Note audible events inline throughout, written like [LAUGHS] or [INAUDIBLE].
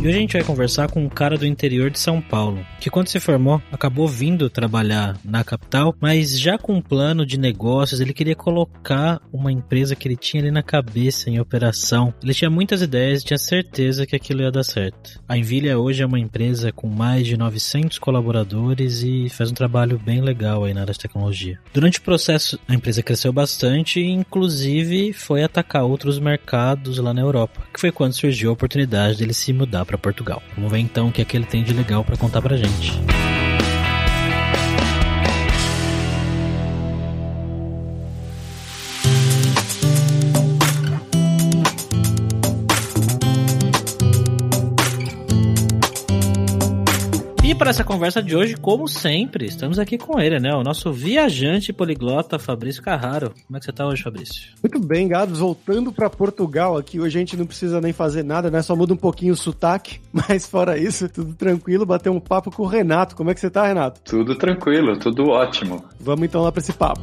E hoje a gente vai conversar com um cara do interior de São Paulo, que quando se formou acabou vindo trabalhar na capital, mas já com um plano de negócios, ele queria colocar uma empresa que ele tinha ali na cabeça em operação. Ele tinha muitas ideias e tinha certeza que aquilo ia dar certo. A Envilha hoje é uma empresa com mais de 900 colaboradores e faz um trabalho bem legal aí na área de tecnologia. Durante o processo, a empresa cresceu bastante e inclusive foi atacar outros mercados lá na Europa, que foi quando surgiu a oportunidade dele se mudar para Portugal. Vamos ver então o que, é que ele tem de legal para contar pra gente. Para essa conversa de hoje, como sempre, estamos aqui com ele, né? O nosso viajante poliglota Fabrício Carraro. Como é que você tá hoje, Fabrício? Muito bem, Gados. Voltando para Portugal aqui, hoje a gente não precisa nem fazer nada, né? Só muda um pouquinho o sotaque, [LAUGHS] mas fora isso, tudo tranquilo. Bater um papo com o Renato. Como é que você tá, Renato? Tudo tranquilo, tudo ótimo. Vamos então lá para esse papo.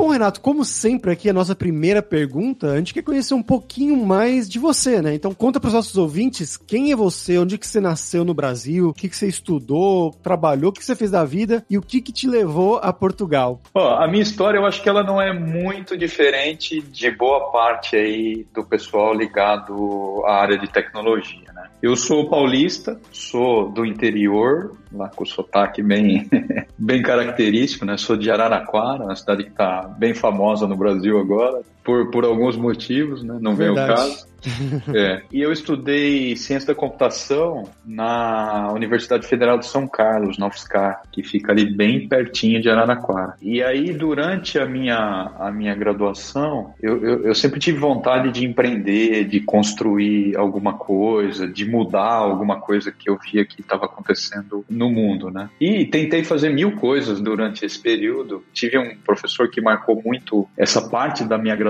Bom, Renato, como sempre aqui a nossa primeira pergunta, a gente quer conhecer um pouquinho mais de você, né? Então conta para os nossos ouvintes quem é você, onde que você nasceu no Brasil, o que que você estudou, trabalhou, o que você fez da vida e o que que te levou a Portugal. Ó, a minha história eu acho que ela não é muito diferente de boa parte aí do pessoal ligado à área de tecnologia? Eu sou paulista, sou do interior, lá com o sotaque bem, [LAUGHS] bem característico, né? Sou de Araraquara, uma cidade que está bem famosa no Brasil agora, por, por alguns motivos, né? Não vem o caso. [LAUGHS] é. E eu estudei ciência da computação na Universidade Federal de São Carlos, na UFSCar, que fica ali bem pertinho de Araraquara. E aí, durante a minha, a minha graduação, eu, eu, eu sempre tive vontade de empreender, de construir alguma coisa, de mudar alguma coisa que eu via que estava acontecendo no mundo, né? E tentei fazer mil coisas durante esse período. Tive um professor que marcou muito essa parte da minha graduação,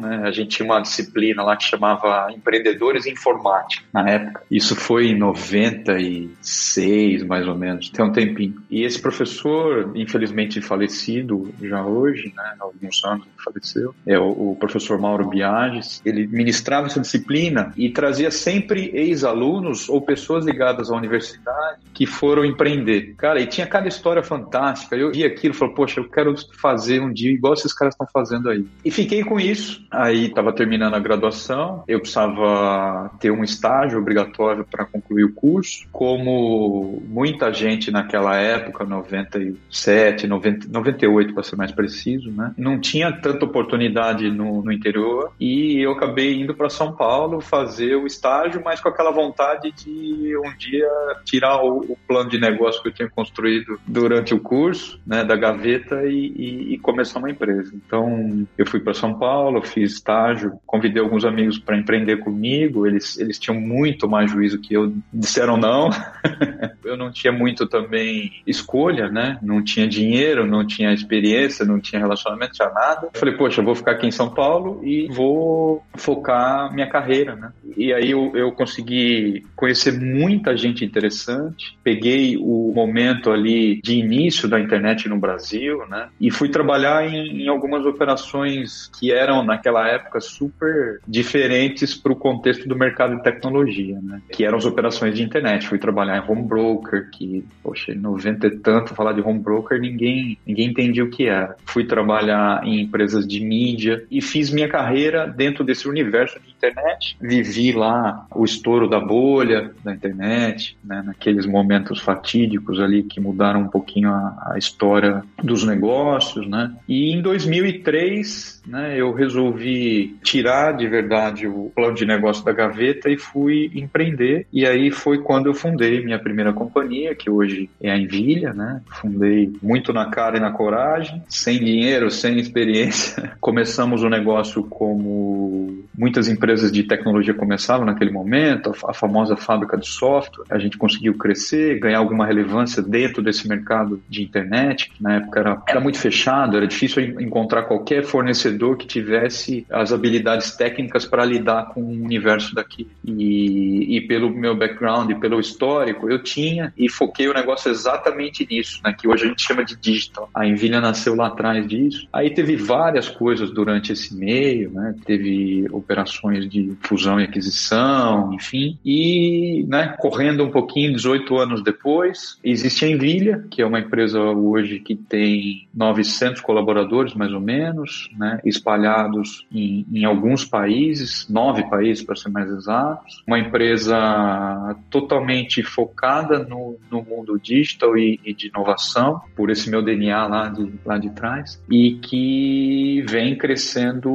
né? A gente tinha uma disciplina lá que chamava Empreendedores em Informática, na época. Isso foi em 96, mais ou menos, tem um tempinho. E esse professor, infelizmente falecido já hoje, né? Alguns anos faleceu, é o, o professor Mauro Biages. Ele ministrava essa disciplina e trazia sempre ex-alunos ou pessoas ligadas à universidade que foram empreender. Cara, e tinha cada história fantástica. Eu vi aquilo e falei, poxa, eu quero fazer um dia igual esses caras estão fazendo aí. E fiquei com isso. Aí estava terminando a graduação, eu precisava ter um estágio obrigatório para concluir o curso. Como muita gente naquela época, 97, 90, 98 para ser mais preciso, né? Não tinha tanta oportunidade no, no interior e eu acabei indo para São Paulo fazer o estágio, mas com aquela vontade de um dia tirar o, o plano de negócio que eu tinha construído durante o curso, né, da gaveta e, e, e começar uma empresa. Então, eu fui para São Paulo, fiz estágio, convidei alguns amigos para empreender comigo, eles, eles tinham muito mais juízo que eu, disseram não. [LAUGHS] eu não tinha muito também escolha, né? Não tinha dinheiro, não tinha experiência, não tinha relacionamento, tinha nada. Falei, poxa, vou ficar aqui em São Paulo e vou focar minha carreira, né? E aí eu, eu consegui conhecer muita gente interessante, peguei o momento ali de início da internet no Brasil, né? E fui trabalhar em, em algumas operações que eram naquela época super diferentes para o contexto do mercado de tecnologia, né? Que eram as operações de internet. Fui trabalhar em home broker, que, poxa, em 90 e tanto falar de home broker, ninguém, ninguém entendia o que era. Fui trabalhar em empresas de mídia e fiz minha carreira dentro desse universo de internet. Vivi lá o estouro da bolha da internet, né? Naqueles momentos fatídicos ali que mudaram um pouquinho a, a história dos negócios, né? E em 2003, né, eu resolvi tirar de verdade o plano de negócio da gaveta e fui empreender. E aí foi quando eu fundei minha primeira companhia, que hoje é a Envilha, né? Fundei muito na cara e na coragem, sem dinheiro, sem experiência. [LAUGHS] Começamos o negócio como muitas empresas de tecnologia começavam naquele momento, a famosa fábrica de software. A gente conseguiu crescer, ganhar alguma relevância dentro desse mercado de internet, que na época era, era muito fechado, era difícil encontrar qualquer fornecedor que tivesse as habilidades técnicas para lidar com o universo daqui. E, e pelo meu background e pelo histórico, eu tinha e foquei o negócio exatamente nisso, né, que hoje a gente chama de digital. A Envilha nasceu lá atrás disso. Aí teve várias coisas durante esse meio, né, teve operações de fusão e aquisição, enfim. E, né, correndo um pouquinho, 18 anos depois, existe a Envilha, que é uma empresa hoje que tem 900 colaboradores, mais ou menos, né, espalhados em, em alguns países, nove países para ser mais exatos. Uma empresa totalmente focada no, no mundo digital e, e, de inovação, por esse meu DNA lá de, lá de trás, e que vem crescendo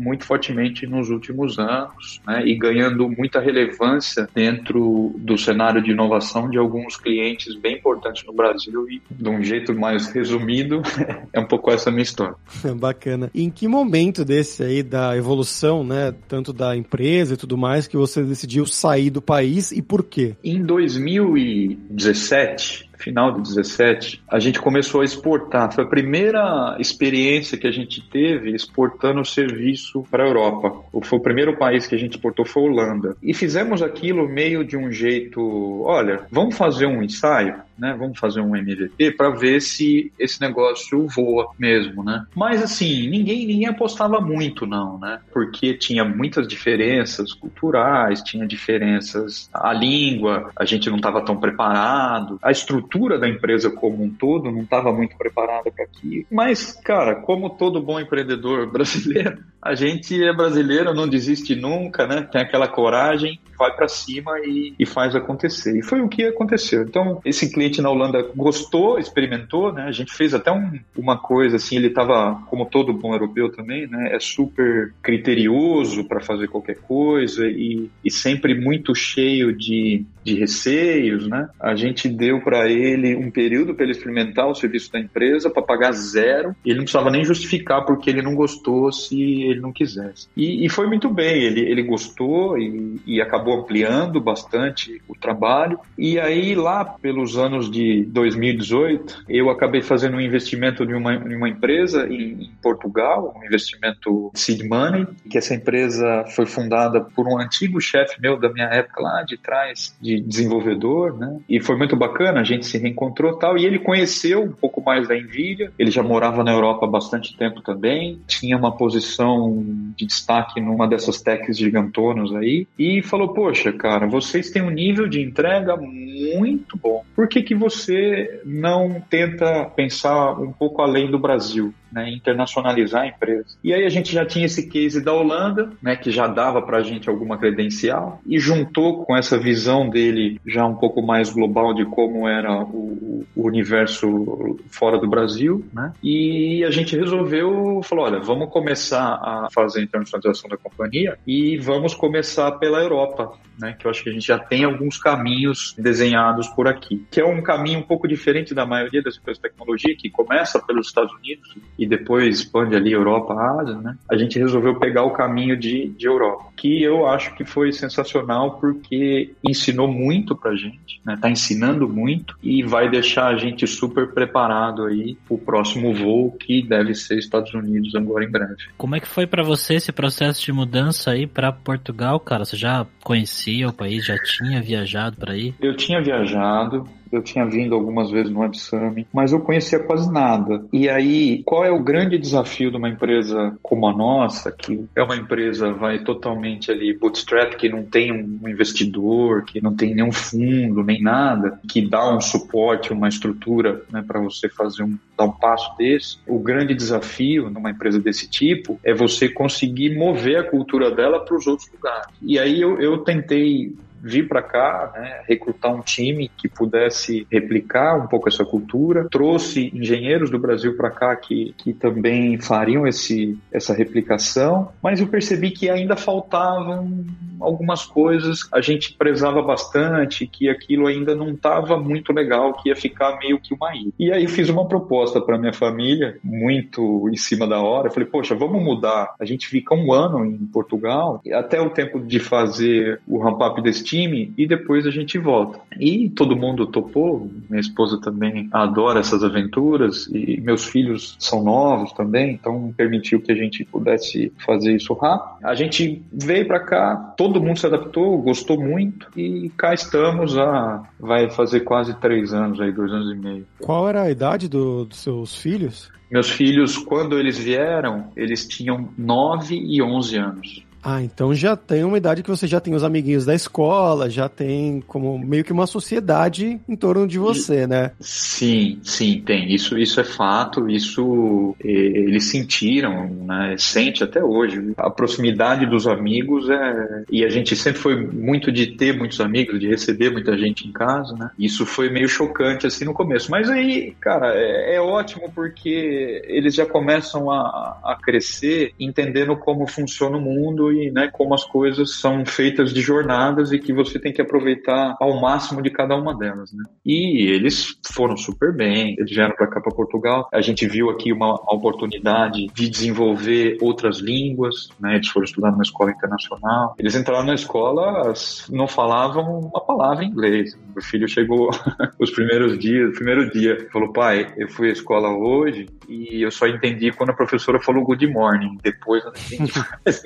muito fortemente nos últimos anos né, e ganhando muita relevância dentro do cenário de inovação de alguns clientes bem importantes no Brasil e de um jeito mais resumido, [LAUGHS] é um pouco essa minha história. [LAUGHS] Bacana. Em que momento desse aí da evolução, né, tanto da empresa e tudo mais, que você decidiu sair do país e por quê? Em 2017, final de 17, a gente começou a exportar. Foi a primeira experiência que a gente teve exportando o serviço para a Europa. Foi o primeiro país que a gente exportou foi a Holanda. E fizemos aquilo meio de um jeito, olha, vamos fazer um ensaio? Né? Vamos fazer um MVP para ver se esse negócio voa mesmo, né? Mas assim, ninguém ninguém apostava muito não, né? Porque tinha muitas diferenças culturais, tinha diferenças a língua, a gente não estava tão preparado, a estrutura da empresa como um todo não estava muito preparada para aquilo. Mas, cara, como todo bom empreendedor [LAUGHS] brasileiro, a gente é brasileiro, não desiste nunca, né? Tem aquela coragem, vai para cima e, e, faz acontecer. E foi o que aconteceu. Então, esse cliente na Holanda gostou, experimentou, né? A gente fez até um, uma coisa assim, ele estava, como todo bom europeu também, né? É super criterioso para fazer qualquer coisa e, e sempre muito cheio de, de receios, né? A gente deu para ele um período para ele experimentar o serviço da empresa para pagar zero. Ele não precisava nem justificar porque ele não gostou se ele não quisesse. E, e foi muito bem, ele, ele gostou e, e acabou acabou ampliando bastante o trabalho. E aí, lá pelos anos de 2018, eu acabei fazendo um investimento em uma, uma empresa em, em, Portugal, um investimento seed money, que essa empresa foi fundada por um antigo chefe meu da minha época lá de trás, de desenvolvedor, né? E foi muito bacana, a gente se reencontrou tal, e ele conheceu um pouco mais da Nvidia, ele já morava na Europa há bastante tempo também, tinha uma posição de destaque numa dessas techs gigantonas aí, e falou, poxa, cara, vocês têm um nível de entrega muito bom. Por que, que você não tenta pensar um pouco além do Brasil? Né, internacionalizar a empresa. E aí a gente já tinha esse case da Holanda, né, que já dava para a gente alguma credencial, e juntou com essa visão dele já um pouco mais global de como era o, o universo fora do Brasil, né, e a gente resolveu, falou, olha, vamos começar a fazer a internacionalização da companhia e vamos começar pela Europa, né, que eu acho que a gente já tem alguns caminhos desenhados por aqui, que é um caminho um pouco diferente da maioria das empresas de tecnologia, que começa pelos Estados Unidos e depois expande ali Europa, Ásia, né? A gente resolveu pegar o caminho de, de Europa, que eu acho que foi sensacional porque ensinou muito pra gente, né? Tá ensinando muito e vai deixar a gente super preparado aí o próximo voo que deve ser Estados Unidos agora em breve. Como é que foi para você esse processo de mudança aí para Portugal, cara? Você já conhecia o país, já tinha viajado para aí? Eu tinha viajado, eu tinha vindo algumas vezes no Web Summit, mas eu conhecia quase nada. E aí, qual é o grande desafio de uma empresa como a nossa, que é uma empresa vai totalmente ali bootstrap, que não tem um investidor, que não tem nenhum fundo, nem nada, que dá um suporte, uma estrutura né, para você fazer um, dar um passo desse. O grande desafio numa empresa desse tipo é você conseguir mover a cultura dela para os outros lugares. E aí eu, eu tentei vir para cá, né, recrutar um time que pudesse replicar um pouco essa cultura. Trouxe engenheiros do Brasil para cá que, que também fariam esse, essa replicação, mas eu percebi que ainda faltavam algumas coisas. A gente prezava bastante, que aquilo ainda não estava muito legal, que ia ficar meio que uma ilha. E aí fiz uma proposta para minha família, muito em cima da hora. Eu falei, poxa, vamos mudar. A gente fica um ano em Portugal, até o tempo de fazer o ramp-up desse time e depois a gente volta. E todo mundo topou, minha esposa também adora essas aventuras e meus filhos são novos também, então permitiu que a gente pudesse fazer isso rápido. A gente veio para cá, todo mundo se adaptou, gostou muito e cá estamos há, vai fazer quase três anos aí, dois anos e meio. Qual era a idade do, dos seus filhos? Meus filhos, quando eles vieram, eles tinham 9 e 11 anos. Ah, então já tem uma idade que você já tem os amiguinhos da escola, já tem como meio que uma sociedade em torno de você, né? Sim, sim, tem. Isso, isso é fato, isso eles sentiram, né? Sente até hoje. A proximidade dos amigos é. E a gente sempre foi muito de ter muitos amigos, de receber muita gente em casa, né? Isso foi meio chocante assim no começo. Mas aí, cara, é, é ótimo porque eles já começam a, a crescer entendendo como funciona o mundo e né, como as coisas são feitas de jornadas e que você tem que aproveitar ao máximo de cada uma delas. Né? E eles foram super bem, eles vieram para cá, para Portugal. A gente viu aqui uma, oportunidade de desenvolver outras línguas, né? eles foram estudar numa escola internacional. Eles entraram na escola, não falavam uma palavra em inglês. Meu filho chegou [LAUGHS] os primeiros dias, primeiro dia, falou: pai, eu fui à escola hoje e eu só entendi quando a professora falou good morning. Depois eu não entendi [LAUGHS] mais.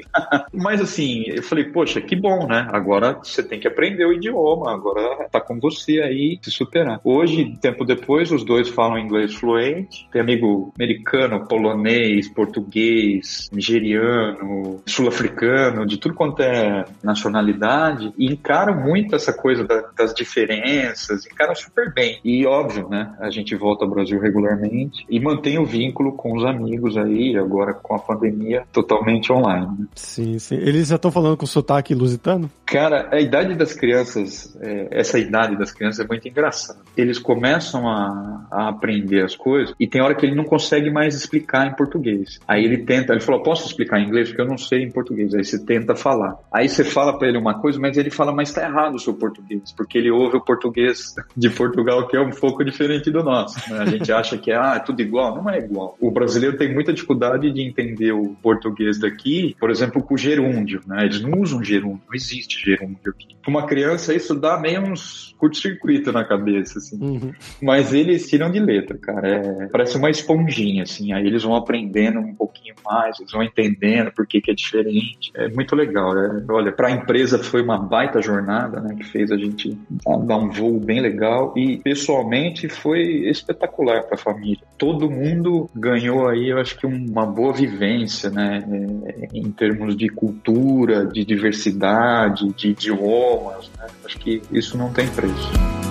Mas assim, eu falei, poxa, que bom, né? Agora você tem que aprender o idioma, agora tá com você aí se superar. Hoje, tempo depois, os dois falam inglês fluente. Tem amigo americano, polonês, português, nigeriano, sul-africano, de tudo quanto é nacionalidade, e encaram muito essa coisa da, das diferenças, encaram super bem. E óbvio, né? A gente volta ao Brasil regularmente e mantém o vínculo com os amigos aí, agora com a pandemia, totalmente online. Né? Sim, sim. Eles já estão falando com sotaque lusitano? Cara, a idade das crianças, é, essa idade das crianças é muito engraçada. Eles começam a, a, aprender as coisas e tem hora que ele não consegue mais explicar em português. Aí ele tenta, ele falou, posso explicar em inglês? Porque eu não sei em português. Aí você tenta falar. Aí você fala para ele uma coisa, mas ele fala, mas tá errado o seu português, porque ele ouve o português de Portugal que é um pouco diferente do nosso. Né? A gente acha que ah, é tudo igual. Não é igual. O brasileiro tem muita dificuldade de entender o português daqui, por exemplo, com o gerúndio. Né? Eles não usam gerúndio, não existe gerúndio aqui. Para uma criança, isso dá meio uns curto-circuito na cabeça, assim. Uhum. Mas eles tiram de letra, cara. É, parece uma esponjinha, assim. Aí eles vão aprendendo um pouquinho mais, eles vão entendendo por que, que é diferente. É muito legal. É, olha, para a empresa foi uma baita jornada, né? Que fez a gente dar um voo bem legal. E pessoalmente foi espetacular para a família. Todo mundo ganhou aí, eu acho que uma boa vivência, né? É, em termos de cultura, de diversidade, de idiomas, né? Acho que isso não tem preço.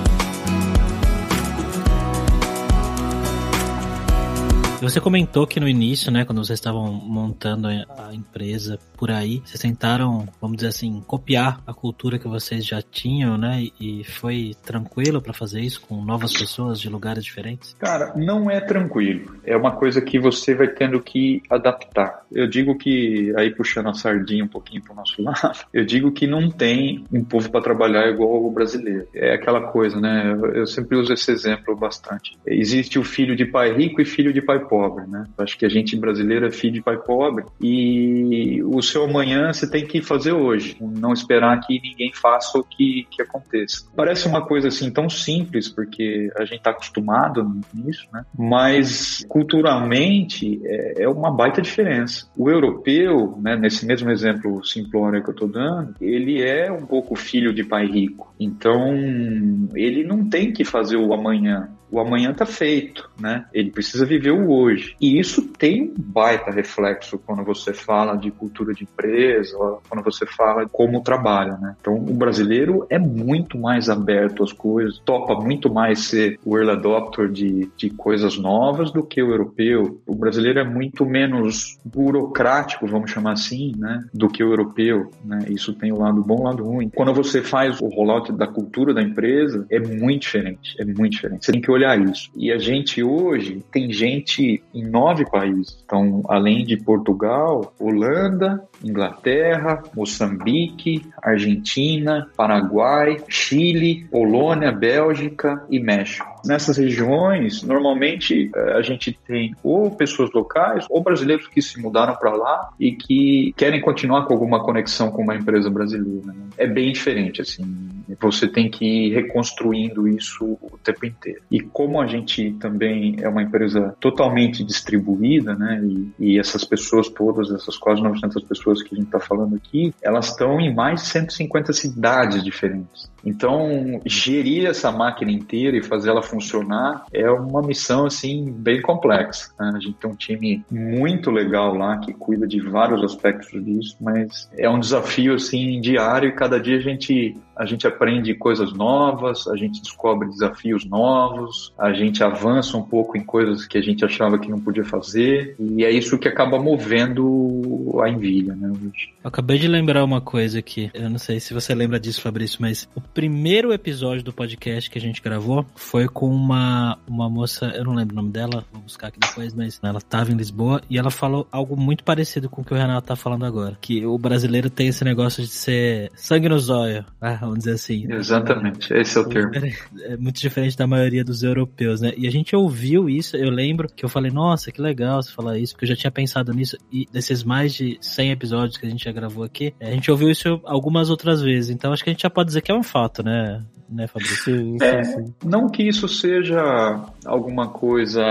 Você comentou que no início, né, quando vocês estavam montando a empresa por aí, vocês tentaram, vamos dizer assim, copiar a cultura que vocês já tinham, né? E foi tranquilo para fazer isso com novas pessoas de lugares diferentes? Cara, não é tranquilo. É uma coisa que você vai tendo que adaptar. Eu digo que, aí puxando a sardinha um pouquinho pro nosso [LAUGHS] lado, eu digo que não tem um povo para trabalhar igual o brasileiro. É aquela coisa, né? Eu sempre uso esse exemplo bastante. Existe o filho de pai rico e filho de pai pobre, né? Acho que a gente brasileiro é filho de pai pobre e o seu amanhã você tem que fazer hoje, não esperar que ninguém faça o que, que aconteça. Parece uma coisa assim tão simples porque a gente está acostumado nisso, né? Mas culturalmente é, é, uma baita diferença. O europeu, né, nesse mesmo exemplo simplório que eu estou dando, ele é um pouco filho de pai rico. Então, ele não tem que fazer o amanhã o amanhã está feito, né? Ele precisa viver o hoje. E isso tem um baita reflexo quando você fala de cultura de empresa, quando você fala como trabalha, né? Então, o brasileiro é muito mais aberto às coisas, topa muito mais ser o early adopter de, de coisas novas do que o europeu. O brasileiro é muito menos burocrático, vamos chamar assim, né? Do que o europeu, né? Isso tem o lado bom e o lado ruim. Quando você faz o rollout da cultura da empresa, é muito diferente, é muito diferente. Você tem que olhar olhar isso. E a gente hoje tem gente em nove países. Então, além de Portugal, Holanda, Inglaterra, Moçambique, Argentina, Paraguai, Chile, Polônia, Bélgica e México. Nessas regiões, normalmente eh, a gente tem ou pessoas locais ou brasileiros que se mudaram para lá e que querem continuar com alguma conexão com uma empresa brasileira. Né? É bem diferente, assim. Você tem que ir reconstruindo isso o tempo inteiro. E como a gente também é uma empresa totalmente distribuída, né? E, e essas pessoas todas, essas quase 900 pessoas que a gente está falando aqui, elas estão em mais de 150 cidades diferentes. Então, gerir essa máquina inteira e fazer ela funcionar é uma missão assim bem complexa. Né? A gente tem um time muito legal lá que cuida de vários aspectos disso, mas é um desafio assim diário e cada dia a gente a gente aprende coisas novas, a gente descobre desafios novos, a gente avança um pouco em coisas que a gente achava que não podia fazer, e é isso que acaba movendo a envilha, né? Acabei de lembrar uma coisa aqui, eu não sei se você lembra disso, Fabrício, mas primeiro episódio do podcast que a gente gravou foi com uma, uma moça, eu não lembro o nome dela, vou buscar aqui depois, mas ela estava em Lisboa e ela falou algo muito parecido com o que o Renato tá falando agora, que o brasileiro tem esse negócio de ser sangue no zóio, né? [LAUGHS] vamos dizer assim. Exatamente, esse é o termo. É muito diferente da maioria dos europeus, né? E a gente ouviu isso, eu lembro que eu falei, nossa, que legal você falar isso, porque eu já tinha pensado nisso, e desses mais de 100 episódios que a gente já gravou aqui, a gente ouviu isso algumas outras vezes, então acho que a gente já pode dizer que é um fato, né? né, Fabrício? É, sim, sim. Não que isso seja alguma coisa,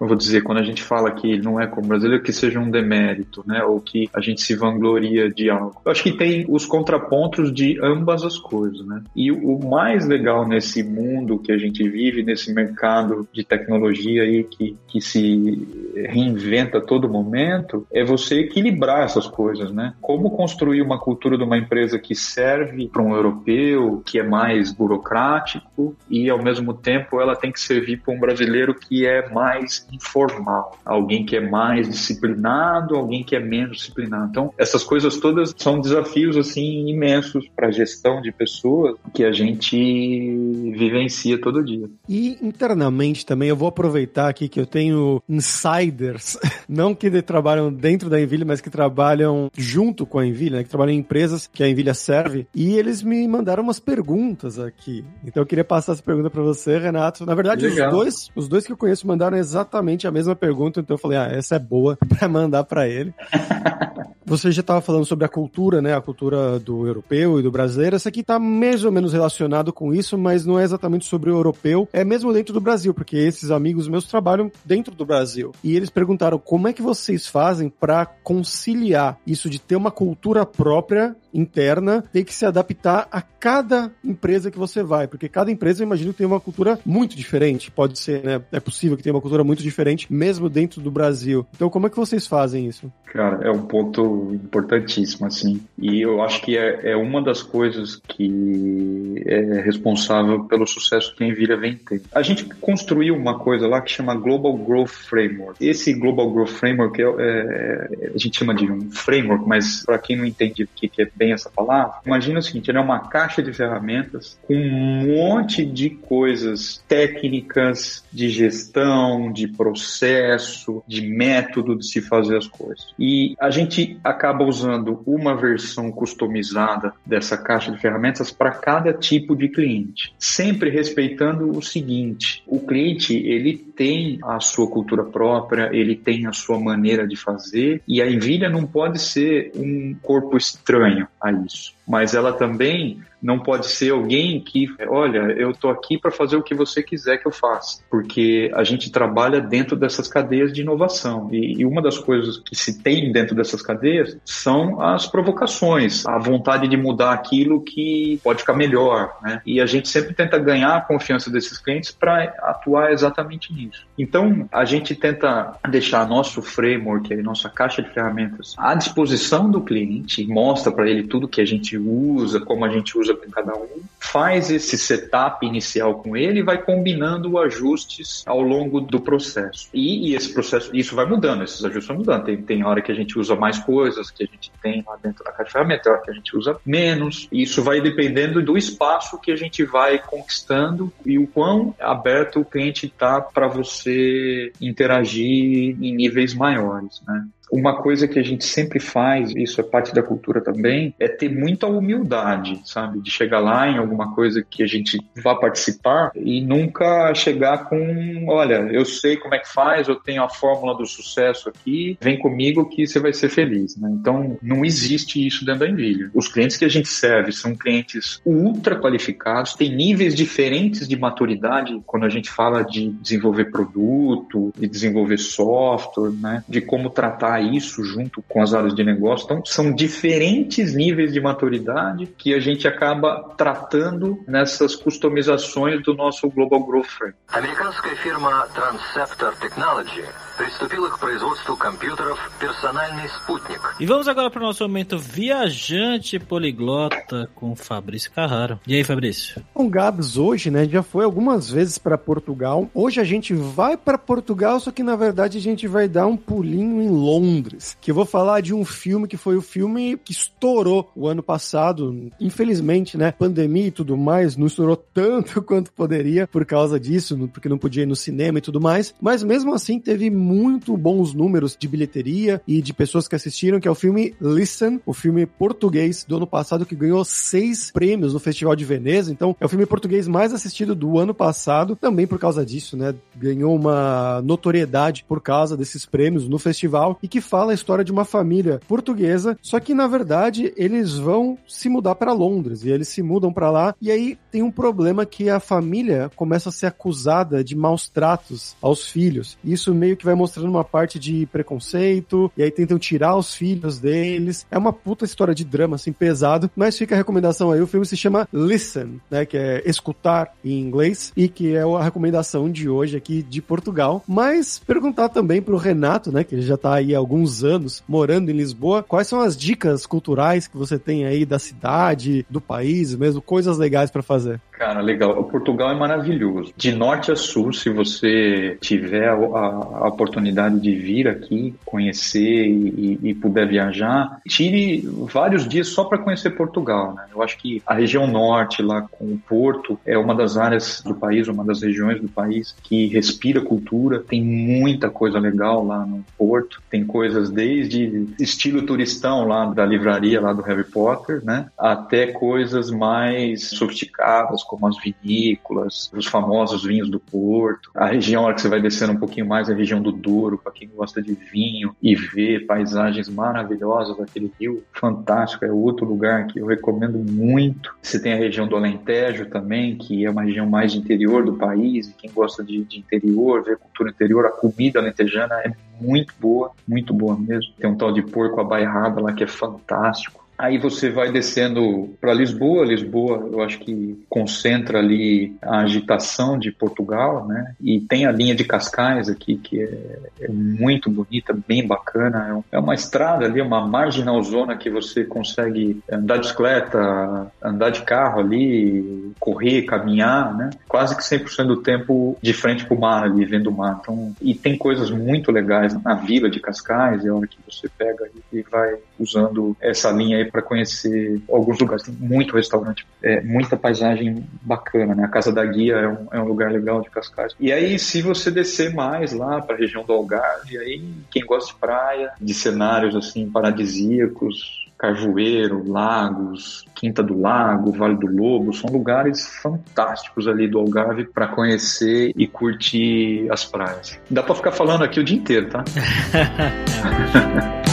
eu vou dizer, quando a gente fala que não é como brasileiro, que seja um demérito, né? Ou que a gente se vangloria de algo. Eu acho que tem os contrapontos de ambas as coisas, né? E o mais legal nesse mundo que a gente vive, nesse mercado de tecnologia aí que, que se reinventa a todo momento, é você equilibrar essas coisas, né? Como construir uma cultura de uma empresa que serve para um europeu, que é mais burocrático e ao mesmo tempo ela tem que servir para um brasileiro que é mais informal, alguém que é mais disciplinado, alguém que é menos disciplinado. Então, essas coisas todas são desafios assim imensos para a gestão de pessoas que a gente vivencia todo dia. E internamente também eu vou aproveitar aqui que eu tenho insiders, [LAUGHS] não que trabalham dentro da Envilha, mas que trabalham junto com a Envilha, né, que trabalham em empresas que a Envilha serve, e eles me mandaram umas perguntas aqui. Então eu queria passar essa pergunta para você, Renato. Na verdade, os dois, os dois que eu conheço mandaram exatamente a mesma pergunta, então eu falei, ah, essa é boa [LAUGHS] para mandar para ele. [LAUGHS] Você já estava falando sobre a cultura, né? A cultura do europeu e do brasileiro. Essa aqui está mais ou menos relacionado com isso, mas não é exatamente sobre o europeu. É mesmo dentro do Brasil, porque esses amigos meus trabalham dentro do Brasil. E eles perguntaram como é que vocês fazem para conciliar isso de ter uma cultura própria interna, ter que se adaptar a cada empresa que você vai, porque cada empresa eu imagino tem uma cultura muito diferente. Pode ser, né? É possível que tenha uma cultura muito diferente, mesmo dentro do Brasil. Então, como é que vocês fazem isso? Cara, é um ponto importantíssimo, assim. E eu acho que é, é uma das coisas que é responsável pelo sucesso que a Envira vem ter. A gente construiu uma coisa lá que chama Global Growth Framework. Esse Global Growth Framework é, é a gente chama de um framework, mas para quem não entende o que é bem essa palavra, imagina o seguinte, ele é uma caixa de ferramentas com um monte de coisas técnicas, de gestão, de processo, de método de se fazer as coisas. E a gente acaba usando uma versão customizada dessa caixa de ferramentas para cada tipo de cliente, sempre respeitando o seguinte: o cliente ele tem a sua cultura própria, ele tem a sua maneira de fazer e a envilha não pode ser um corpo estranho a isso. Mas ela também não pode ser alguém que, olha, eu tô aqui para fazer o que você quiser que eu faça, porque a gente trabalha dentro dessas cadeias de inovação e, e uma das coisas que se tem dentro dessas cadeias são as provocações, a vontade de mudar aquilo que pode ficar melhor, né? E a gente sempre tenta ganhar a confiança desses clientes para atuar exatamente nisso. Então, a gente tenta deixar nosso framework, nossa caixa de ferramentas à disposição do cliente, mostra para ele tudo que a gente usa, como a gente usa com cada um, faz esse setup inicial com ele e vai combinando ajustes ao longo do processo. E, e esse processo, isso vai mudando, esses ajustes vão mudando. Tem, tem hora que a gente usa mais coisas que a gente tem lá dentro da caixa de ferramentas, tem hora que a gente usa menos. Isso vai dependendo do espaço que a gente vai conquistando e o quão aberto o cliente está para você interagir em níveis maiores, né? Uma coisa que a gente sempre faz, isso é parte da cultura também, é ter muita humildade, sabe? De chegar lá em alguma coisa que a gente vá participar e nunca chegar com, olha, eu sei como é que faz, eu tenho a fórmula do sucesso aqui, vem comigo que você vai ser feliz, né? Então, não existe isso dentro da Nvidia. Os clientes que a gente serve são clientes ultra qualificados, têm níveis diferentes de maturidade quando a gente fala de desenvolver produto, de desenvolver software, né? De como tratar isso junto com as áreas de negócio. Então, são diferentes níveis de maturidade que a gente acaba tratando nessas customizações do nosso Global Growth Frame. Американская фирма Transceptor Technology приступила к производству компьютеров «Персональный спутник». E vamos agora para o nosso momento viajante poliglota com Fabrício Carraro. E aí, Fabrício? Bom, Gabs, hoje, né, já foi algumas vezes para Portugal. Hoje a gente vai para Portugal, só que na verdade a gente vai dar um pulinho em Londres. Que eu vou falar de um filme que foi o filme que estourou o ano passado. Infelizmente, né, pandemia e tudo mais, não estourou tanto [LAUGHS] quanto poderia por causa disso, porque não podia ir no cinema e tudo mais. Mas mesmo assim teve muito bons números de bilheteria e de pessoas que assistiram, que é o filme Listen, o filme português do ano passado que ganhou seis prêmios no Festival de Veneza. Então, é o filme português mais assistido do ano passado, também por causa disso, né? Ganhou uma notoriedade por causa desses prêmios no festival e que fala a história de uma família portuguesa, só que na verdade eles vão se mudar para Londres e eles se mudam para lá e aí tem um problema que a família começa a ser acusada de maus tratos aos filhos. Isso meio que vai mostrando uma parte de preconceito, e aí tentam tirar os filhos deles. É uma puta história de drama, assim, pesado, mas fica a recomendação aí. O filme se chama Listen, né, que é escutar em inglês, e que é a recomendação de hoje aqui de Portugal. Mas perguntar também pro Renato, né, que ele já tá aí há alguns anos morando em Lisboa, quais são as dicas culturais que você tem aí da cidade, do país mesmo, coisas legais para fazer? Cara, legal. O Portugal é maravilhoso. De norte a sul, se você tiver a, oportunidade de vir aqui, conhecer e, e, puder viajar, tire vários dias só para conhecer Portugal. Né? Eu acho que a região norte, lá com o Porto, é uma das áreas do país, uma das regiões do país que respira cultura. Tem muita coisa legal lá no Porto. Tem coisas desde estilo turistão lá da livraria lá do Harry Potter, né? Até coisas mais sofisticadas como as vinícolas, os famosos vinhos do Porto. A região que você vai descendo um pouquinho mais, a região do Douro, para quem gosta de vinho e ver paisagens maravilhosas daquele rio, fantástico. É outro lugar que eu recomendo muito. Você tem a região do Alentejo também, que é uma região mais interior do país. E quem gosta de, de interior, ver cultura interior, a comida alentejana é muito boa, muito boa mesmo. Tem um tal de porco abairrada lá que é fantástico. Aí você vai descendo para Lisboa. Lisboa, eu acho que concentra ali a agitação de Portugal, né? E tem a linha de Cascais aqui, que é, é muito bonita, bem bacana. É, é uma estrada ali, uma marginal zona que você consegue andar de bicicleta, andar de carro ali, correr, caminhar, né? Quase que 100% do tempo de frente para o mar ali, vendo o mar. Então, e tem coisas muito legais na vila de Cascais, é a hora que você pega e vai usando essa linha aí para conhecer alguns lugares. Tem muito restaurante, é, muita paisagem bacana, né? A Casa da Guia é um, é um lugar legal de Cascais. E aí, se você descer mais lá para a região do Algarve, aí quem gosta de praia, de cenários assim paradisíacos, Carvoeiro, Lagos, Quinta do Lago, Vale do Lobo, são lugares fantásticos ali do Algarve para conhecer e curtir as praias. Dá para ficar falando aqui o dia inteiro, tá? [LAUGHS]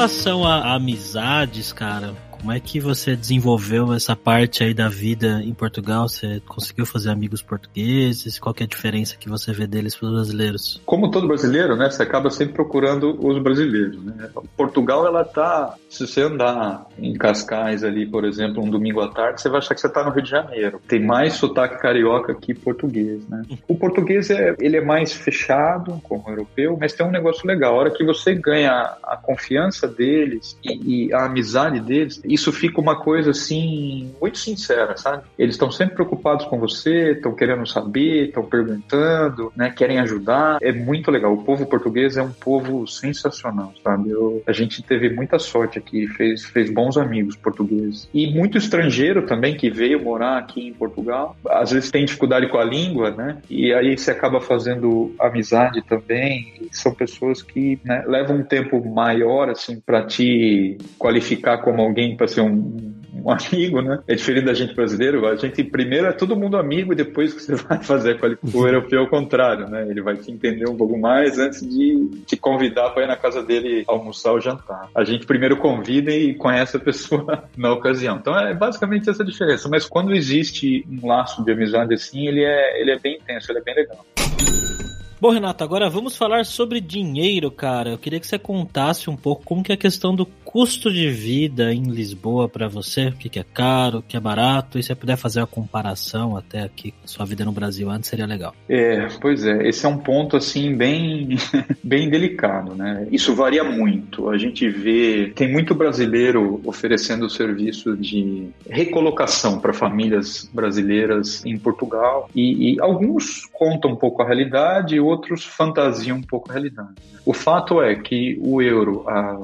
relação a, a amizades, cara, como é que você desenvolveu essa parte aí da vida em Portugal? Você conseguiu fazer amigos portugueses? Qual é a diferença que você vê deles para os brasileiros? Como todo brasileiro, né? Você acaba sempre procurando os brasileiros, né? Portugal, ela tá... Se você andar em Cascais ali, por exemplo, um domingo à tarde, você vai achar que você está no Rio de Janeiro. Tem mais sotaque carioca que português, né? O português, é, ele é mais fechado, como o europeu, mas tem um negócio legal. A hora que você ganha a confiança deles e, e a amizade deles, isso fica uma coisa assim muito sincera, sabe? Eles estão sempre preocupados com você, estão querendo saber, estão perguntando, né? Querem ajudar. É muito legal. O povo português é um povo sensacional, sabe? Eu, a gente teve muita sorte aqui, fez, fez bons amigos portugueses. E muito estrangeiro também que veio morar aqui em Portugal. Às vezes tem dificuldade com a língua, né? E aí você acaba fazendo amizade também. São pessoas que né, levam um tempo maior, assim, para te qualificar como alguém para ser um, um, amigo, né? É diferente da gente brasileiro. A gente primeiro é todo mundo amigo e depois que você [LAUGHS] vai fazer com o europeu é o contrário, né? Ele vai te entender um pouco mais antes de te convidar para ir na casa dele almoçar ou jantar. A gente primeiro convida e conhece a pessoa [LAUGHS] na ocasião. Então é basicamente essa diferença. Mas quando existe um laço de amizade assim, ele é, ele é bem intenso, ele é bem legal. Bom, Renato, agora vamos falar sobre dinheiro, cara. Eu queria que você contasse um pouco como que é a questão do custo de vida em Lisboa para você, o que, que é caro, o que é barato, e se você puder fazer a comparação até aqui sua vida no Brasil antes, seria legal. É, pois é, esse é um ponto assim bem, [LAUGHS] bem delicado, né? Isso varia muito. A gente vê, tem muito brasileiro oferecendo serviço de recolocação para famílias brasileiras em Portugal, e, e alguns contam um pouco a realidade, outros fantasiam um pouco a realidade. O fato é que o euro a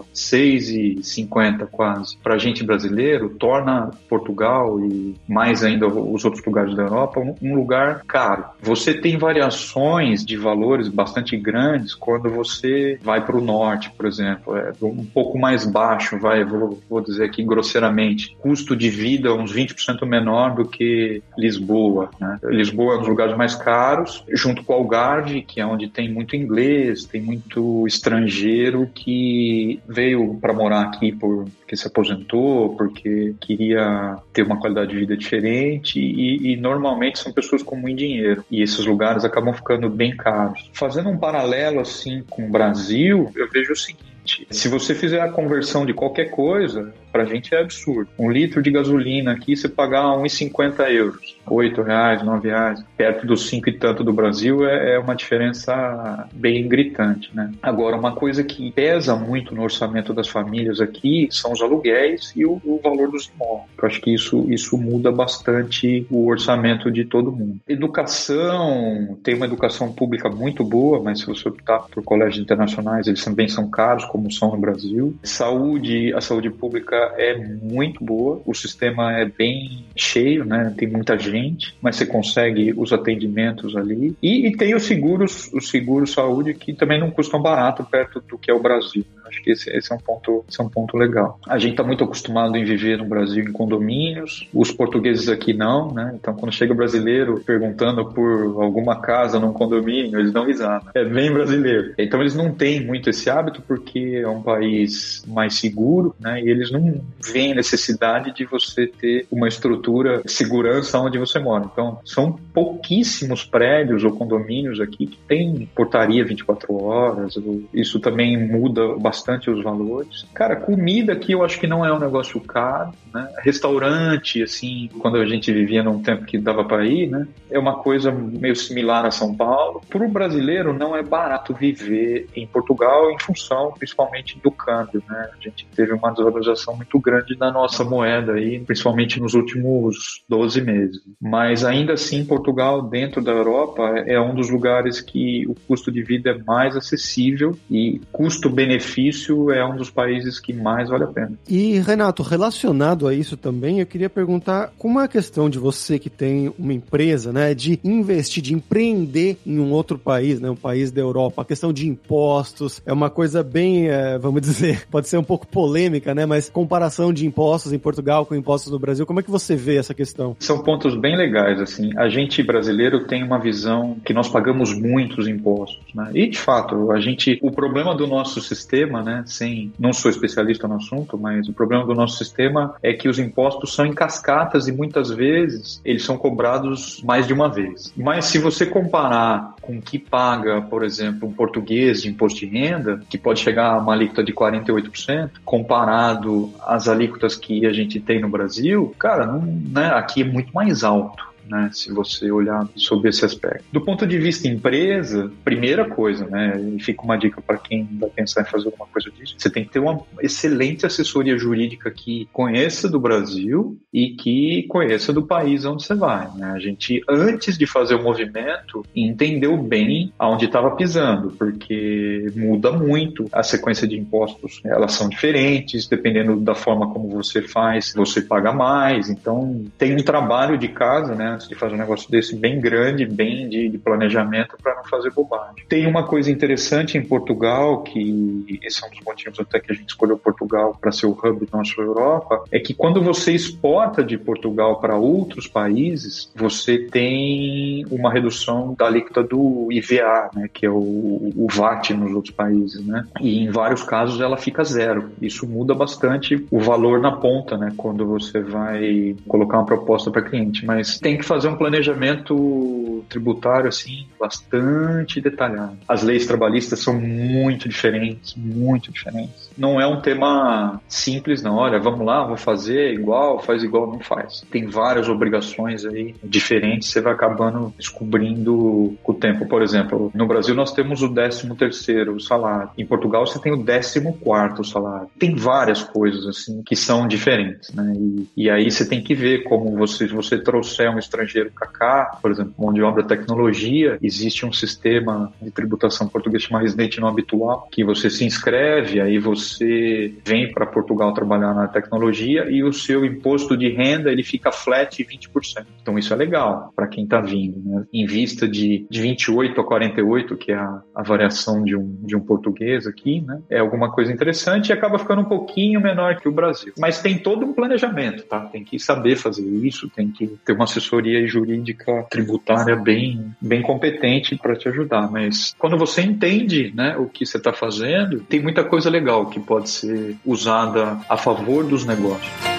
6,50 quase para a gente brasileiro torna Portugal e mais ainda os outros lugares da Europa um lugar caro. Você tem variações de valores bastante grandes quando você vai para o norte, por exemplo, é um pouco mais baixo, vai, vou, vou dizer aqui grosseiramente, custo de vida uns 20% menor do que Lisboa. Né? Lisboa é um dos lugares mais caros, junto com Algarve, que é onde tem muito inglês, tem muito estrangeiro que veio para morar aqui porque se aposentou, porque queria ter uma qualidade de vida diferente e, e normalmente são pessoas com muito dinheiro e esses lugares acabam ficando bem caros. Fazendo um paralelo assim com o Brasil, eu vejo o seguinte: se você fizer a conversão de qualquer coisa, para a gente é absurdo. Um litro de gasolina aqui, você pagar 1,50 euros, 8 reais, 9 reais, perto dos 5 e tanto do Brasil, é, é, uma diferença bem gritante, né? Agora, uma coisa que pesa muito no orçamento das famílias aqui são os aluguéis e o, o valor dos imóveis. Eu acho que isso, isso muda bastante o orçamento de todo mundo. Educação, tem uma educação pública muito boa, mas se você optar por colégios internacionais, eles também são caros, como são no Brasil. Saúde, a saúde pública é muito boa, o sistema é bem cheio, né? Tem muita gente, mas você consegue os atendimentos ali. E, e tem os seguros, os seguros saúde que também não custam barato perto do que é o Brasil. Acho que esse, esse, é um ponto, esse é um ponto legal. A gente está muito acostumado em viver no Brasil em condomínios, os portugueses aqui não, né? Então, quando chega o brasileiro perguntando por alguma casa num condomínio, eles dão risada. É bem brasileiro. Então, eles não têm muito esse hábito porque é um país mais seguro, né? E eles não veem necessidade de você ter uma estrutura de segurança onde você mora. Então, são pouquíssimos prédios ou condomínios aqui que tem portaria 24 horas. Isso também muda bastante os valores. Cara, comida aqui eu acho que não é um negócio caro, né? Restaurante, assim, quando a gente vivia num tempo que dava para ir, né? É uma coisa meio similar a São Paulo. Para o brasileiro não é barato viver em Portugal em função, principalmente, do câmbio, né? A gente teve uma desvalorização muito grande da nossa moeda aí, principalmente nos últimos 12 meses. Mas ainda assim, Portugal, dentro da Europa, é um dos lugares que o custo de vida é mais acessível e custo-benefício benefício é um dos países que mais vale a pena. E, Renato, relacionado a isso também, eu queria perguntar como é a questão de você que tem uma empresa, né, de investir, de empreender em um outro país, né, um país da Europa. A questão de impostos é uma coisa bem, é, vamos [LAUGHS] dizer, pode ser um pouco polêmica, né, mas comparação de impostos em Portugal com impostos no Brasil, como é que você vê essa questão? São pontos bem legais, assim. A gente brasileiro tem uma visão que nós pagamos muitos impostos, né, e de fato, a gente, o problema do nosso sistema sistema, né, sem, não sou especialista no assunto, mas o problema do nosso sistema é que os impostos são em cascatas e muitas vezes eles são cobrados mais de uma vez. Mas se você comparar com que paga, por exemplo, um português de imposto de renda, que pode chegar a uma alíquota de 48%, comparado às alíquotas que a gente tem no Brasil, cara, não, né, aqui é muito mais alto né? Se você olhar sobre esse aspecto. Do ponto de vista empresa, primeira coisa, né? E fica uma dica para quem vai pensar em fazer alguma coisa disso. Você tem que ter uma excelente assessoria jurídica que conheça do Brasil e que conheça do país onde você vai. Né? A gente, antes de fazer o movimento, entendeu bem aonde estava pisando, porque muda muito a sequência de impostos. Elas são diferentes, dependendo da forma como você faz, você paga mais. Então, tem um trabalho de casa, né? Antes de fazer um negócio desse bem grande, bem de, de planejamento para não fazer bobagem. Tem uma coisa interessante em Portugal, que esse é um dos motivos até que a gente escolheu Portugal para ser o hub da nossa Europa, é que quando você exporta de Portugal para outros países, você tem uma redução da alíquota do IVA, né, que é o, o VAT nos outros países, né? E em vários casos ela fica zero. Isso muda bastante o valor na ponta, né, quando você vai colocar uma proposta para cliente. Mas tem que fazer um planejamento tributário assim bastante detalhado. As leis trabalhistas são muito diferentes, muito diferentes. Não é um tema simples, não. Olha, vamos lá, vou fazer igual, faz igual, não faz. Tem várias obrigações aí diferentes, você vai acabando descobrindo com o tempo. Por exemplo, no Brasil nós temos o 13 terceiro salário. Em Portugal você tem o 14 quarto salário. Tem várias coisas assim que são diferentes, né? E, e aí você tem que ver como você, se você trouxer um estrangeiro para cá, por exemplo, mão de obra tecnologia, existe um sistema de tributação português chamado residente não habitual, que você se inscreve, aí você vem para Portugal trabalhar na tecnologia e o seu imposto de renda ele fica flat 20%. Então isso é legal para quem está vindo. Né? Em vista de, de 28 a 48, que é a, a variação de um, de um português aqui, né? é alguma coisa interessante e acaba ficando um pouquinho menor que o Brasil. Mas tem todo um planejamento, tá? Tem que saber fazer isso, tem que ter uma assessoria jurídica tributária bem, bem competente para te ajudar. Mas quando você entende né, o que você está fazendo, tem muita coisa legal que pode ser usada a favor dos negócios.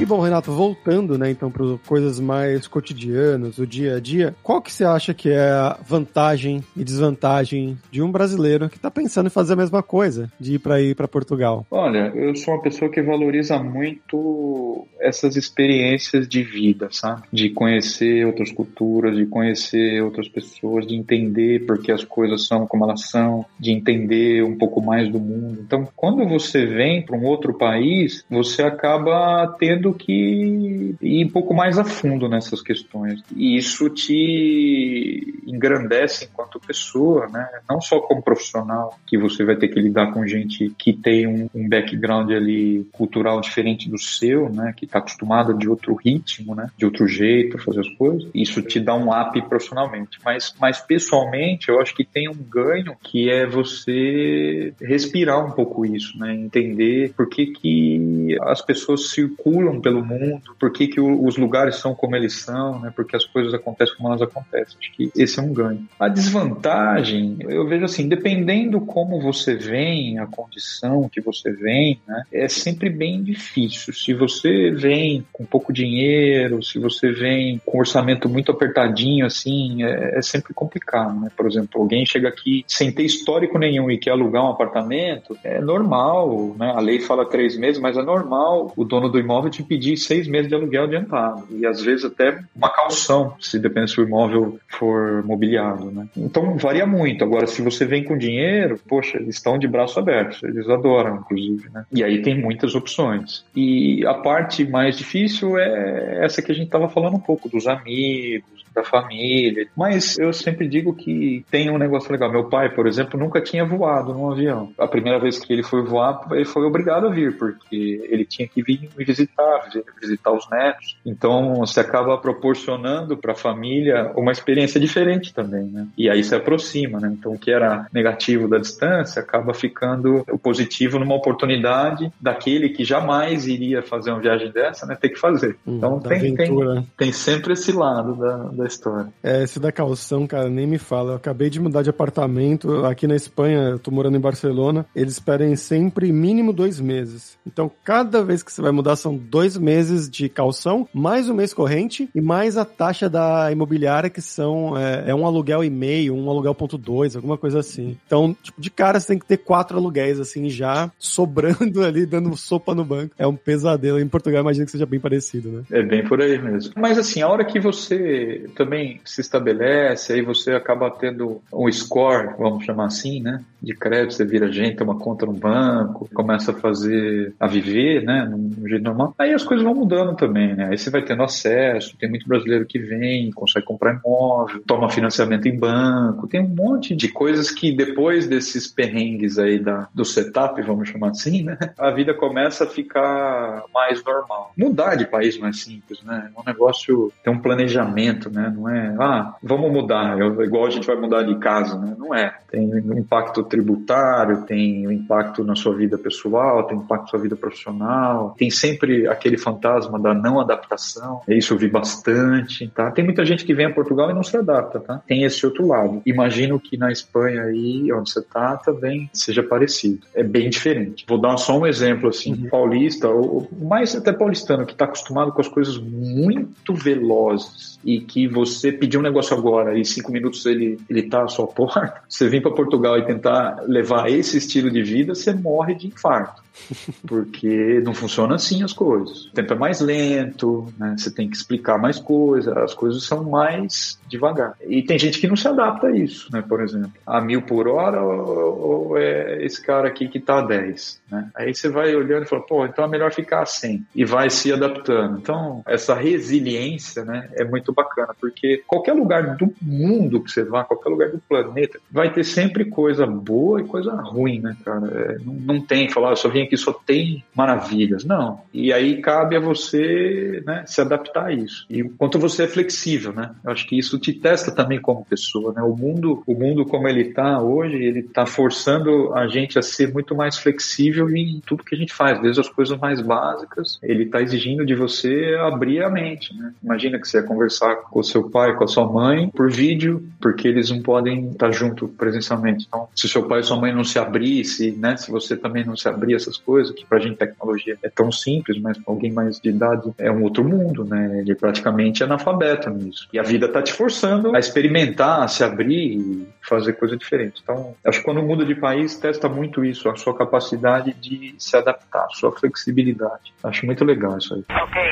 E bom, Renato, voltando, né, então, para coisas mais cotidianas, o dia a dia, qual que você acha que é a vantagem e desvantagem de um brasileiro que está pensando em fazer a mesma coisa, de ir para ir para Portugal? Olha, eu sou uma pessoa que valoriza muito essas experiências de vida, sabe? De conhecer outras culturas, de conhecer outras pessoas, de entender por que as coisas são como elas são, de entender um pouco mais do mundo. Então, quando você vem para um outro país, você acaba tendo tendo que ir um pouco mais a fundo nessas questões. E isso te engrandece enquanto pessoa, né? Não só como profissional, que você vai ter que lidar com gente que tem um, um background ali cultural diferente do seu, né? Que está acostumada de outro ritmo, né? De outro jeito fazer as coisas. Isso te dá um up profissionalmente. Mas, mas pessoalmente, eu acho que tem um ganho que é você respirar um pouco isso, né? Entender por que, que as pessoas circulam pelo mundo, por que, que os lugares são como eles são, né? Porque as coisas acontecem como elas acontecem. Acho que esse é um ganho. A desvantagem, eu vejo assim, dependendo como você vem, a condição que você vem, né? É sempre bem difícil. Se você vem com pouco dinheiro, se você vem com um orçamento muito apertadinho, assim, é, é sempre complicado, né? Por exemplo, alguém chega aqui sem ter histórico nenhum e quer alugar um apartamento, é normal, né? A lei fala três meses, mas é normal o dono do imóvel te pedir seis meses de aluguel adiantado e às vezes até uma calção, se depende se o imóvel for mobiliado, né? Então varia muito. Agora, se você vem com dinheiro, poxa, eles estão de braço aberto, eles adoram, inclusive, né? E aí tem muitas opções. E a parte mais difícil é essa que a gente estava falando um pouco dos amigos, da família. Mas eu sempre digo que tem um negócio legal. Meu pai, por exemplo, nunca tinha voado num avião. A primeira vez que ele foi voar, ele foi obrigado a vir, porque ele tinha que vir me visitar, visitar os netos. Então, você acaba proporcionando para a família uma experiência diferente também, né? E aí se aproxima, né? Então, o que era negativo da distância acaba ficando o positivo numa oportunidade daquele que jamais iria fazer uma viagem dessa, né? Ter que fazer. Hum, então, tem, tem, tem, sempre esse lado da, da história. É, esse da calção, cara, nem me fala. Eu acabei de mudar de apartamento aqui na Espanha, eu tô morando em Barcelona. Eles pedem sempre mínimo dois meses. Então, cada vez que você vai mudar, são dois meses de calção, mais o mês corrente e mais a taxa da imobiliária, que são é, é um aluguel e meio, um aluguel ponto dois, alguma coisa assim. Então, tipo, de cara você tem que ter quatro aluguéis, assim, já sobrando [LAUGHS] ali, dando sopa no banco. É um pesadelo. Em Portugal, imagino que seja bem parecido, né? É bem por aí mesmo. Mas, assim, a hora que você também se estabelece, aí você acaba tendo um score, vamos chamar assim, né? De crédito, você vira gente, tem uma conta no banco, começa a fazer, a viver, né? No jeito normal. Aí as coisas vão mudando também, né? Aí você vai tendo acesso, tem muito brasileiro que vem, consegue comprar imóvel, toma financiamento em banco, tem um monte de coisas que depois desses perrengues aí da, do setup, vamos chamar assim, né? A vida começa a ficar mais normal. Mudar de país não é simples, né? É um negócio, tem um planejamento, né? Não é, ah, vamos mudar, igual a gente vai mudar de casa, né? Não é. Tem um impacto tributário, tem um impacto na sua vida pessoal, tem um impacto na sua vida profissional, tem sempre aquele fantasma da não adaptação. Isso eu vi bastante, tá? Tem muita gente que vem a Portugal e não se adapta, tá? Tem esse outro lado. Imagino que na Espanha aí, onde você tá, também seja parecido. É bem diferente. Vou dar só um exemplo assim, uhum. paulista, ou mais até paulistano, que está acostumado com as coisas muito velozes e que você pedir um negócio agora e cinco minutos ele ele tá à sua [LAUGHS] porta. Você vem para Portugal e tentar levar esse estilo de vida, você morre de infarto. [LAUGHS] Porque não funciona assim as coisas. O tempo é mais lento, né? você tem que explicar mais coisas, as coisas são mais devagar. E tem gente que não se adapta a isso, né? Por exemplo, a mil por hora ou, ou é esse cara aqui que está a 10, né? Aí você vai olhando e fala, pô, então é melhor ficar a 100 e vai se adaptando. Então, essa resiliência, né, é muito bacana, porque qualquer lugar do mundo que você vá, qualquer lugar do planeta, vai ter sempre coisa boa e coisa ruim, né, cara? É, não, não tem falar, eu só vim aqui só tem maravilhas. Não. E aí cabe a você né, se adaptar a isso. E quanto você é flexível, né? Eu acho que isso te testa também como pessoa, né? O mundo, o mundo como ele está hoje, ele está forçando a gente a ser muito mais flexível em tudo que a gente faz, desde as coisas mais básicas. Ele está exigindo de você abrir a mente, né? Imagina que você ia conversar com o seu pai, com a sua mãe, por vídeo, porque eles não podem estar junto presencialmente. Então, se seu pai e sua mãe não se abrisse, né? Se você também não se abrir essas coisas, que pra gente tecnologia é tão simples, mas alguém mais de idade é um outro mundo, né? Ele praticamente é analfabeto nisso. E a vida tá te forçando a experimentar, a se abrir e fazer coisa diferente. Então, acho que quando muda de país, testa muito isso, a sua capacidade de se adaptar, a sua flexibilidade. Acho muito legal isso aí. Okay,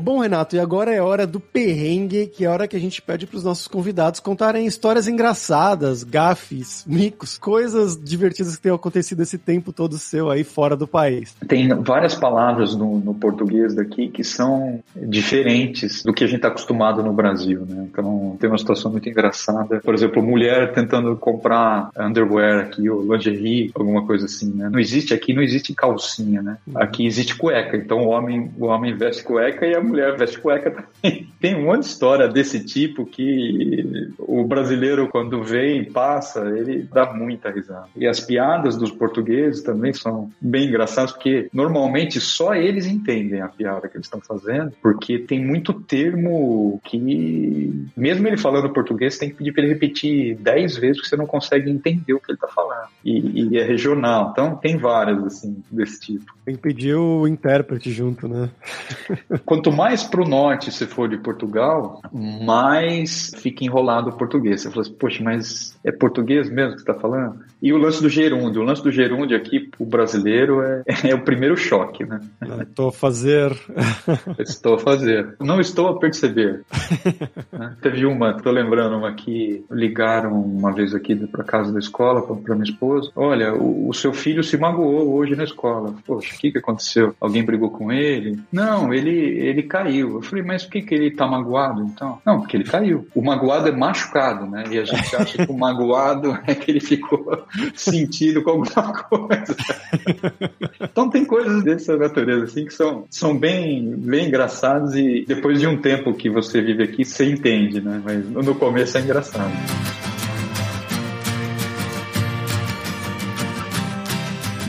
Bom, Renato, e agora é hora do perrengue, que é a hora que a gente pede para os nossos convidados contarem histórias engraçadas, gafes, micos, coisas divertidas que tenham acontecido esse tempo todo seu aí fora do país. Tem várias palavras no, no português daqui que são diferentes do que a gente está acostumado no Brasil, né? Então tem uma situação muito engraçada. Por exemplo, mulher tentando comprar underwear aqui, ou lingerie, alguma coisa assim, né? Não existe aqui, não existe calcinha, né? Aqui existe cueca. Então o homem, o homem veste cueca e a mulher veste cueca também. [LAUGHS] Tem um monte de história desse tipo que o brasileiro, quando vem e passa, ele dá muita risada. E as piadas dos portugueses também são bem engraçadas, porque normalmente só eles entendem a piada que eles estão fazendo, porque tem muito termo que, mesmo ele falando português, tem que pedir para ele repetir dez vezes, porque você não consegue entender o que ele está falando. E, e, é regional. Então, tem várias, assim, desse tipo. Tem que pedir o intérprete junto, né? Quanto mais pro norte você for de Portugal, mais fica enrolado o português. Você fala assim, poxa, mas é português mesmo que você está falando? E o lance do gerúndio. O lance do gerúndio aqui, o brasileiro, é, é o primeiro choque, né? Estou a fazer. estou a fazer. Não estou a perceber. [LAUGHS] Teve uma, estou lembrando uma que ligaram uma vez aqui para casa da escola, para minha esposa. Olha, o, o, seu filho se magoou hoje na escola. Poxa, o que, que aconteceu? Alguém brigou com ele? Não ele, ele caiu. Eu falei, mas por que, que ele tá magoado então? Não, porque ele caiu. O magoado é machucado, né? E a gente acha que o magoado [LAUGHS] é que ele ficou [LAUGHS] sentido com alguma coisa. Então tem coisas dessa natureza, assim, que são, são bem, bem engraçadas e depois de um tempo que você vive aqui, você entende, né? Mas no começo é engraçado.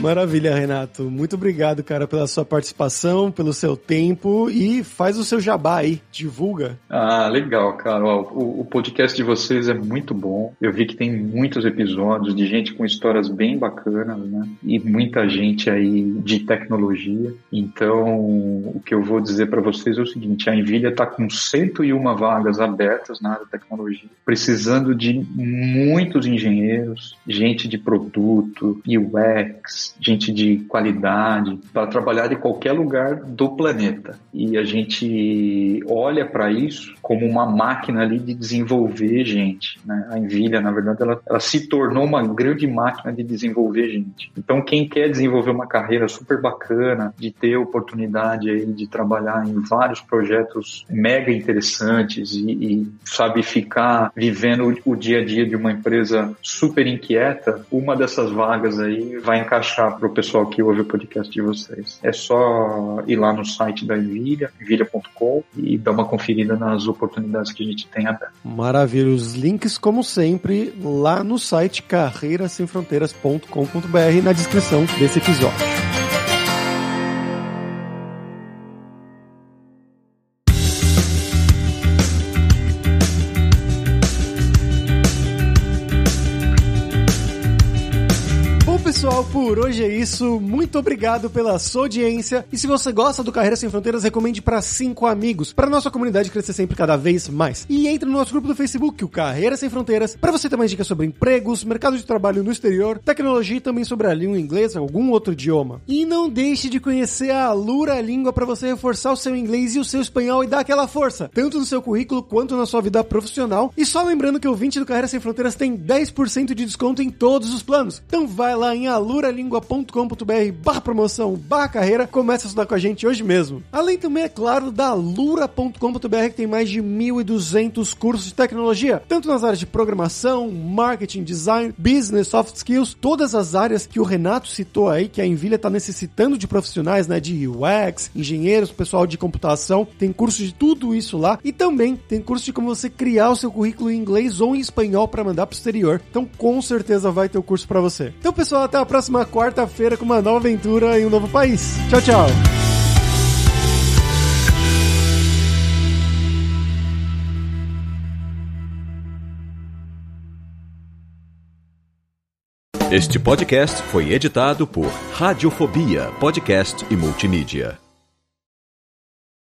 Maravilha, Renato. Muito obrigado, cara, pela sua participação, pelo seu tempo e faz o seu jabá aí, divulga. Ah, legal, cara. O, o, podcast de vocês é muito bom. Eu vi que tem muitos episódios de gente com histórias bem bacanas, né? E muita gente aí de tecnologia. Então, o que eu vou dizer para vocês é o seguinte: a Envilha está com 101 vagas abertas na área de tecnologia, precisando de muitos engenheiros, gente de produto, UX, gente de qualidade, para trabalhar em qualquer lugar do planeta. E a gente olha para isso como uma máquina ali de desenvolver gente. Né? A Envilha, na verdade, ela, ela se tornou uma grande máquina de desenvolver gente. Então, quem quer desenvolver uma carreira super bacana, de ter oportunidade aí de trabalhar em vários projetos mega interessantes e, e sabe ficar vivendo o dia a dia de uma empresa super inquieta, uma dessas vagas aí vai encaixar deixar para o pessoal que ouve o podcast de vocês. É só ir lá no site da Envilha, envilha.com, e dar uma conferida nas oportunidades que a gente tem aberto. Maravilha. Os links, como sempre, lá no site carreirasemfronteiras.com.br na descrição desse episódio. Por hoje é isso. Muito obrigado pela sua audiência. E se você gosta do Carreira Sem Fronteiras, recomende para cinco amigos, para nossa comunidade crescer sempre cada vez mais. E entre no nosso grupo do Facebook, o Carreira Sem Fronteiras, para você ter mais dicas sobre empregos, mercado de trabalho no exterior, tecnologia e também sobre a língua inglesa, algum outro idioma. E não deixe de conhecer a Alura Língua para você reforçar o seu inglês e o seu espanhol e dar aquela força, tanto no seu currículo quanto na sua vida profissional. E só lembrando que o 20 do Carreira Sem Fronteiras tem 10% de desconto em todos os planos. Então vai lá em aluralingua.com.br barra promoção barra carreira, comece a estudar com a gente hoje mesmo. Além também, é claro, da alura.com.br que tem mais de 1.200 cursos de tecnologia, tanto nas áreas de programação, marketing, design, business, soft skills, todas as áreas que o Renato citou aí, que a Envilha está necessitando de profissionais, né, de UX, engenheiros, pessoal de computação, tem curso de tudo isso lá e também tem curso de como você criar o seu currículo em inglês ou em espanhol para mandar para o exterior. Então, com certeza vai ter o curso para você. Então, pessoal, até a próxima quarta-feira com uma nova aventura em um novo país. Tchau, tchau. Este podcast foi editado por Radiofobia, podcast e multimídia.